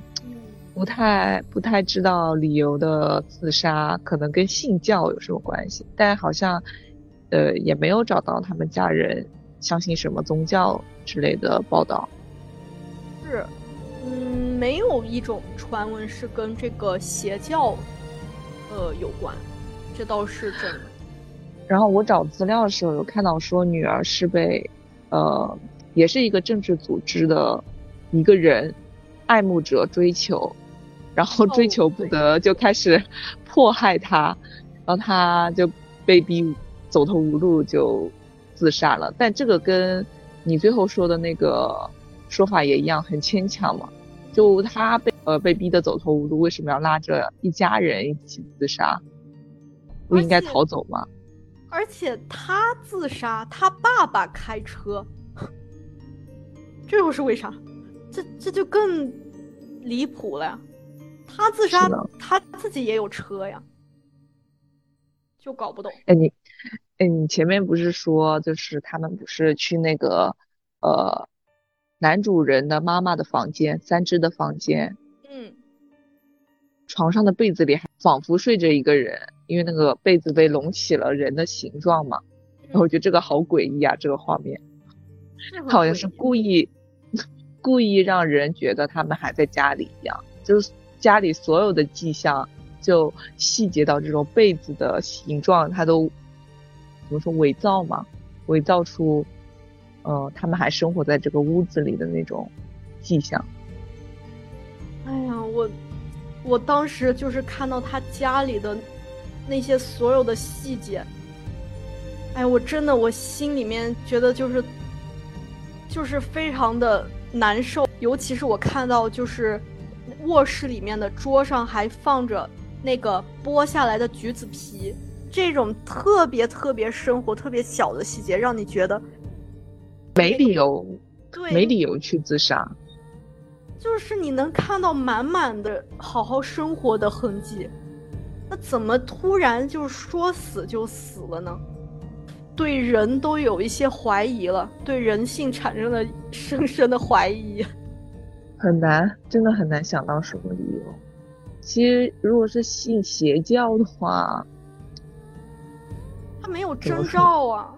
不太不太知道理由的自杀，可能跟信教有什么关系？但好像。呃，也没有找到他们家人相信什么宗教之类的报道。是，嗯，没有一种传闻是跟这个邪教，呃，有关，这倒是真的。<laughs> 然后我找资料的时候有看到说，女儿是被，呃，也是一个政治组织的一个人爱慕者追求，然后追求不得就开始 <laughs> 迫害她，然后她就被逼。走投无路就自杀了，但这个跟你最后说的那个说法也一样，很牵强嘛。就他被呃被逼得走投无路，为什么要拉着一家人一起自杀？不应该逃走吗？而且他自杀，他爸爸开车，这又是为啥？这这就更离谱了呀！他自杀，他自己也有车呀，就搞不懂。哎你。哎，你前面不是说，就是他们不是去那个，呃，男主人的妈妈的房间，三只的房间，嗯，床上的被子里还仿佛睡着一个人，因为那个被子被隆起了人的形状嘛。然后我觉得这个好诡异啊，这个画面，他好像是故意故意让人觉得他们还在家里一样，就是家里所有的迹象，就细节到这种被子的形状，他都。怎么说伪造嘛？伪造出，呃，他们还生活在这个屋子里的那种迹象。哎呀，我我当时就是看到他家里的那些所有的细节，哎，我真的我心里面觉得就是就是非常的难受，尤其是我看到就是卧室里面的桌上还放着那个剥下来的橘子皮。这种特别特别生活、特别小的细节，让你觉得没理由，对，没理由去自杀。就是你能看到满满的好好生活的痕迹，那怎么突然就说死就死了呢？对人都有一些怀疑了，对人性产生了深深的怀疑。很难，真的很难想到什么理由。其实，如果是信邪教的话。没有征兆啊，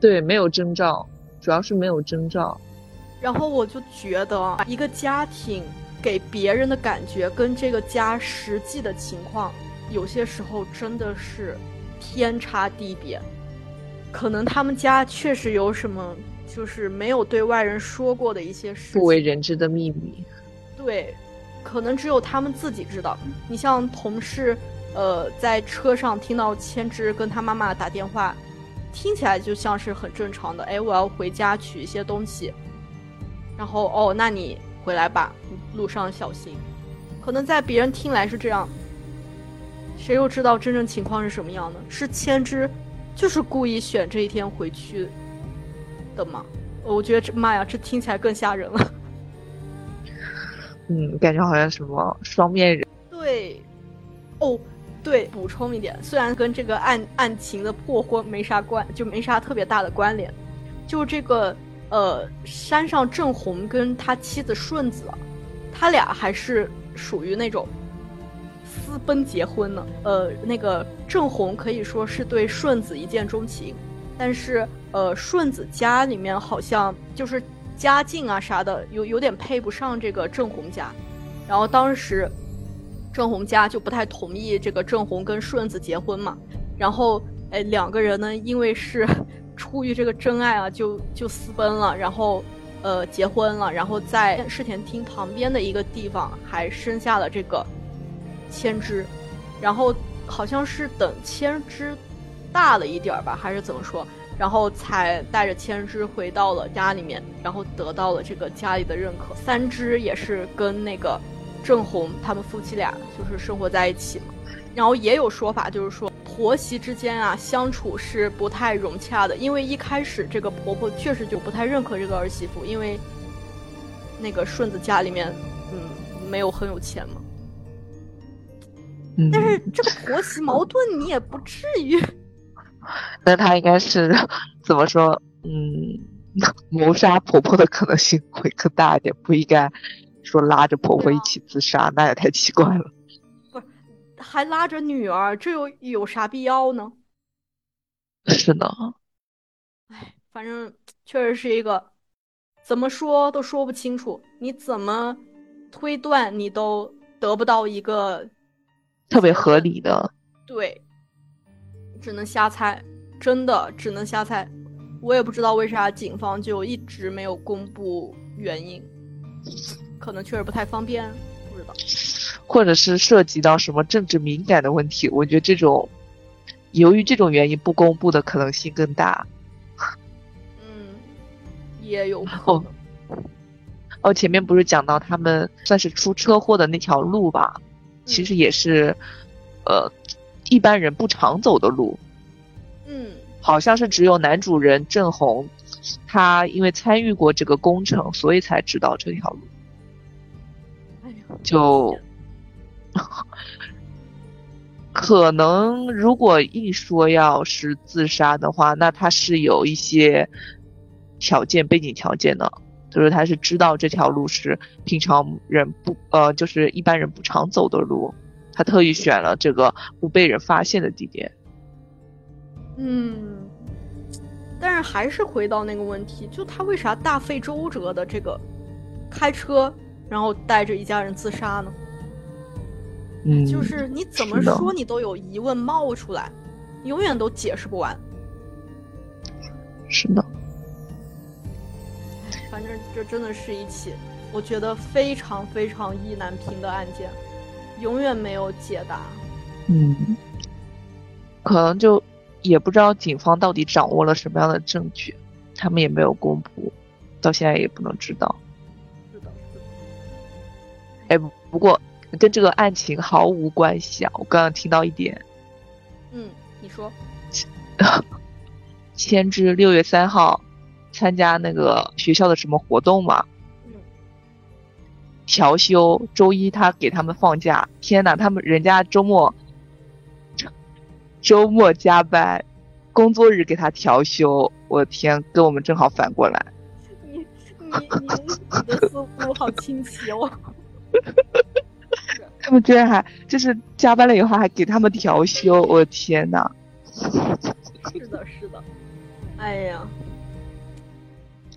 对，没有征兆，主要是没有征兆。然后我就觉得，一个家庭给别人的感觉跟这个家实际的情况，有些时候真的是天差地别。可能他们家确实有什么，就是没有对外人说过的一些事，不为人知的秘密。对，可能只有他们自己知道。你像同事。呃，在车上听到千之跟他妈妈打电话，听起来就像是很正常的。哎，我要回家取一些东西，然后哦，那你回来吧，路上小心。可能在别人听来是这样，谁又知道真正情况是什么样呢？是千之就是故意选这一天回去的吗？我觉得这妈呀，这听起来更吓人了。<laughs> 嗯，感觉好像什么双面人。对，补充一点，虽然跟这个案案情的破获没啥关，就没啥特别大的关联，就这个呃，山上郑红跟他妻子顺子，他俩还是属于那种私奔结婚呢。呃，那个郑红可以说是对顺子一见钟情，但是呃，顺子家里面好像就是。家境啊啥的，有有点配不上这个郑红家，然后当时郑红家就不太同意这个郑红跟顺子结婚嘛，然后哎两个人呢，因为是出于这个真爱啊，就就私奔了，然后呃结婚了，然后在世田厅旁边的一个地方还生下了这个千枝，然后好像是等千枝大了一点儿吧，还是怎么说？然后才带着千枝回到了家里面，然后得到了这个家里的认可。三枝也是跟那个郑红他们夫妻俩就是生活在一起嘛。然后也有说法，就是说婆媳之间啊相处是不太融洽的，因为一开始这个婆婆确实就不太认可这个儿媳妇，因为那个顺子家里面嗯没有很有钱嘛。但是这个婆媳矛盾你也不至于。<laughs> 那他应该是怎么说？嗯，谋杀婆婆的可能性会更大一点，不应该说拉着婆婆一起自杀，那也太奇怪了。不是，还拉着女儿，这有有啥必要呢？是的。哎，反正确实是一个怎么说都说不清楚，你怎么推断你都得不到一个特别合理的。对。只能瞎猜，真的只能瞎猜。我也不知道为啥警方就一直没有公布原因，可能确实不太方便，不知道。或者是涉及到什么政治敏感的问题，我觉得这种由于这种原因不公布的可能性更大。嗯，也有可能。哦，前面不是讲到他们算是出车祸的那条路吧？其实也是，呃。一般人不常走的路，嗯，好像是只有男主人郑红，他因为参与过这个工程，所以才知道这条路。就 <laughs> 可能如果一说要是自杀的话，那他是有一些条件背景条件的，就是他是知道这条路是平常人不呃，就是一般人不常走的路。他特意选了这个不被人发现的地点。嗯，但是还是回到那个问题，就他为啥大费周折的这个开车，然后带着一家人自杀呢？嗯，就是你怎么说你都有疑问冒出来，永远都解释不完。是的。反正这真的是一起我觉得非常非常意难平的案件。永远没有解答。嗯，可能就也不知道警方到底掌握了什么样的证据，他们也没有公布，到现在也不能知道。不过跟这个案情毫无关系啊！我刚刚听到一点。嗯，你说。<laughs> 千之六月三号参加那个学校的什么活动嘛？调休，周一他给他们放假。天呐，他们人家周末周末加班，工作日给他调休。我的天，跟我们正好反过来。你你你你的思路好清奇哦。<laughs> 他们居然还就是加班了以后还给他们调休，我的天呐。是的，是的。哎呀，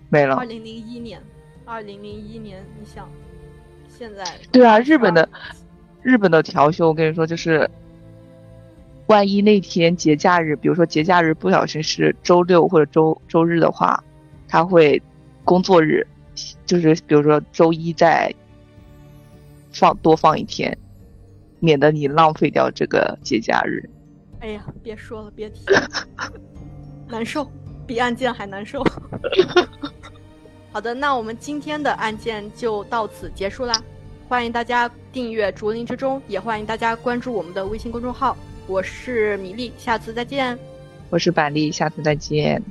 没了。二零零一年，二零零一年，你想。现在对啊，日本的日本的调休，我跟你说，就是万一那天节假日，比如说节假日不小心是周六或者周周日的话，他会工作日，就是比如说周一再放多放一天，免得你浪费掉这个节假日。哎呀，别说了，别提了，<laughs> 难受，比案件还难受。<laughs> 好的，那我们今天的案件就到此结束啦。欢迎大家订阅《竹林之中》，也欢迎大家关注我们的微信公众号。我是米粒，下次再见。我是板栗，下次再见。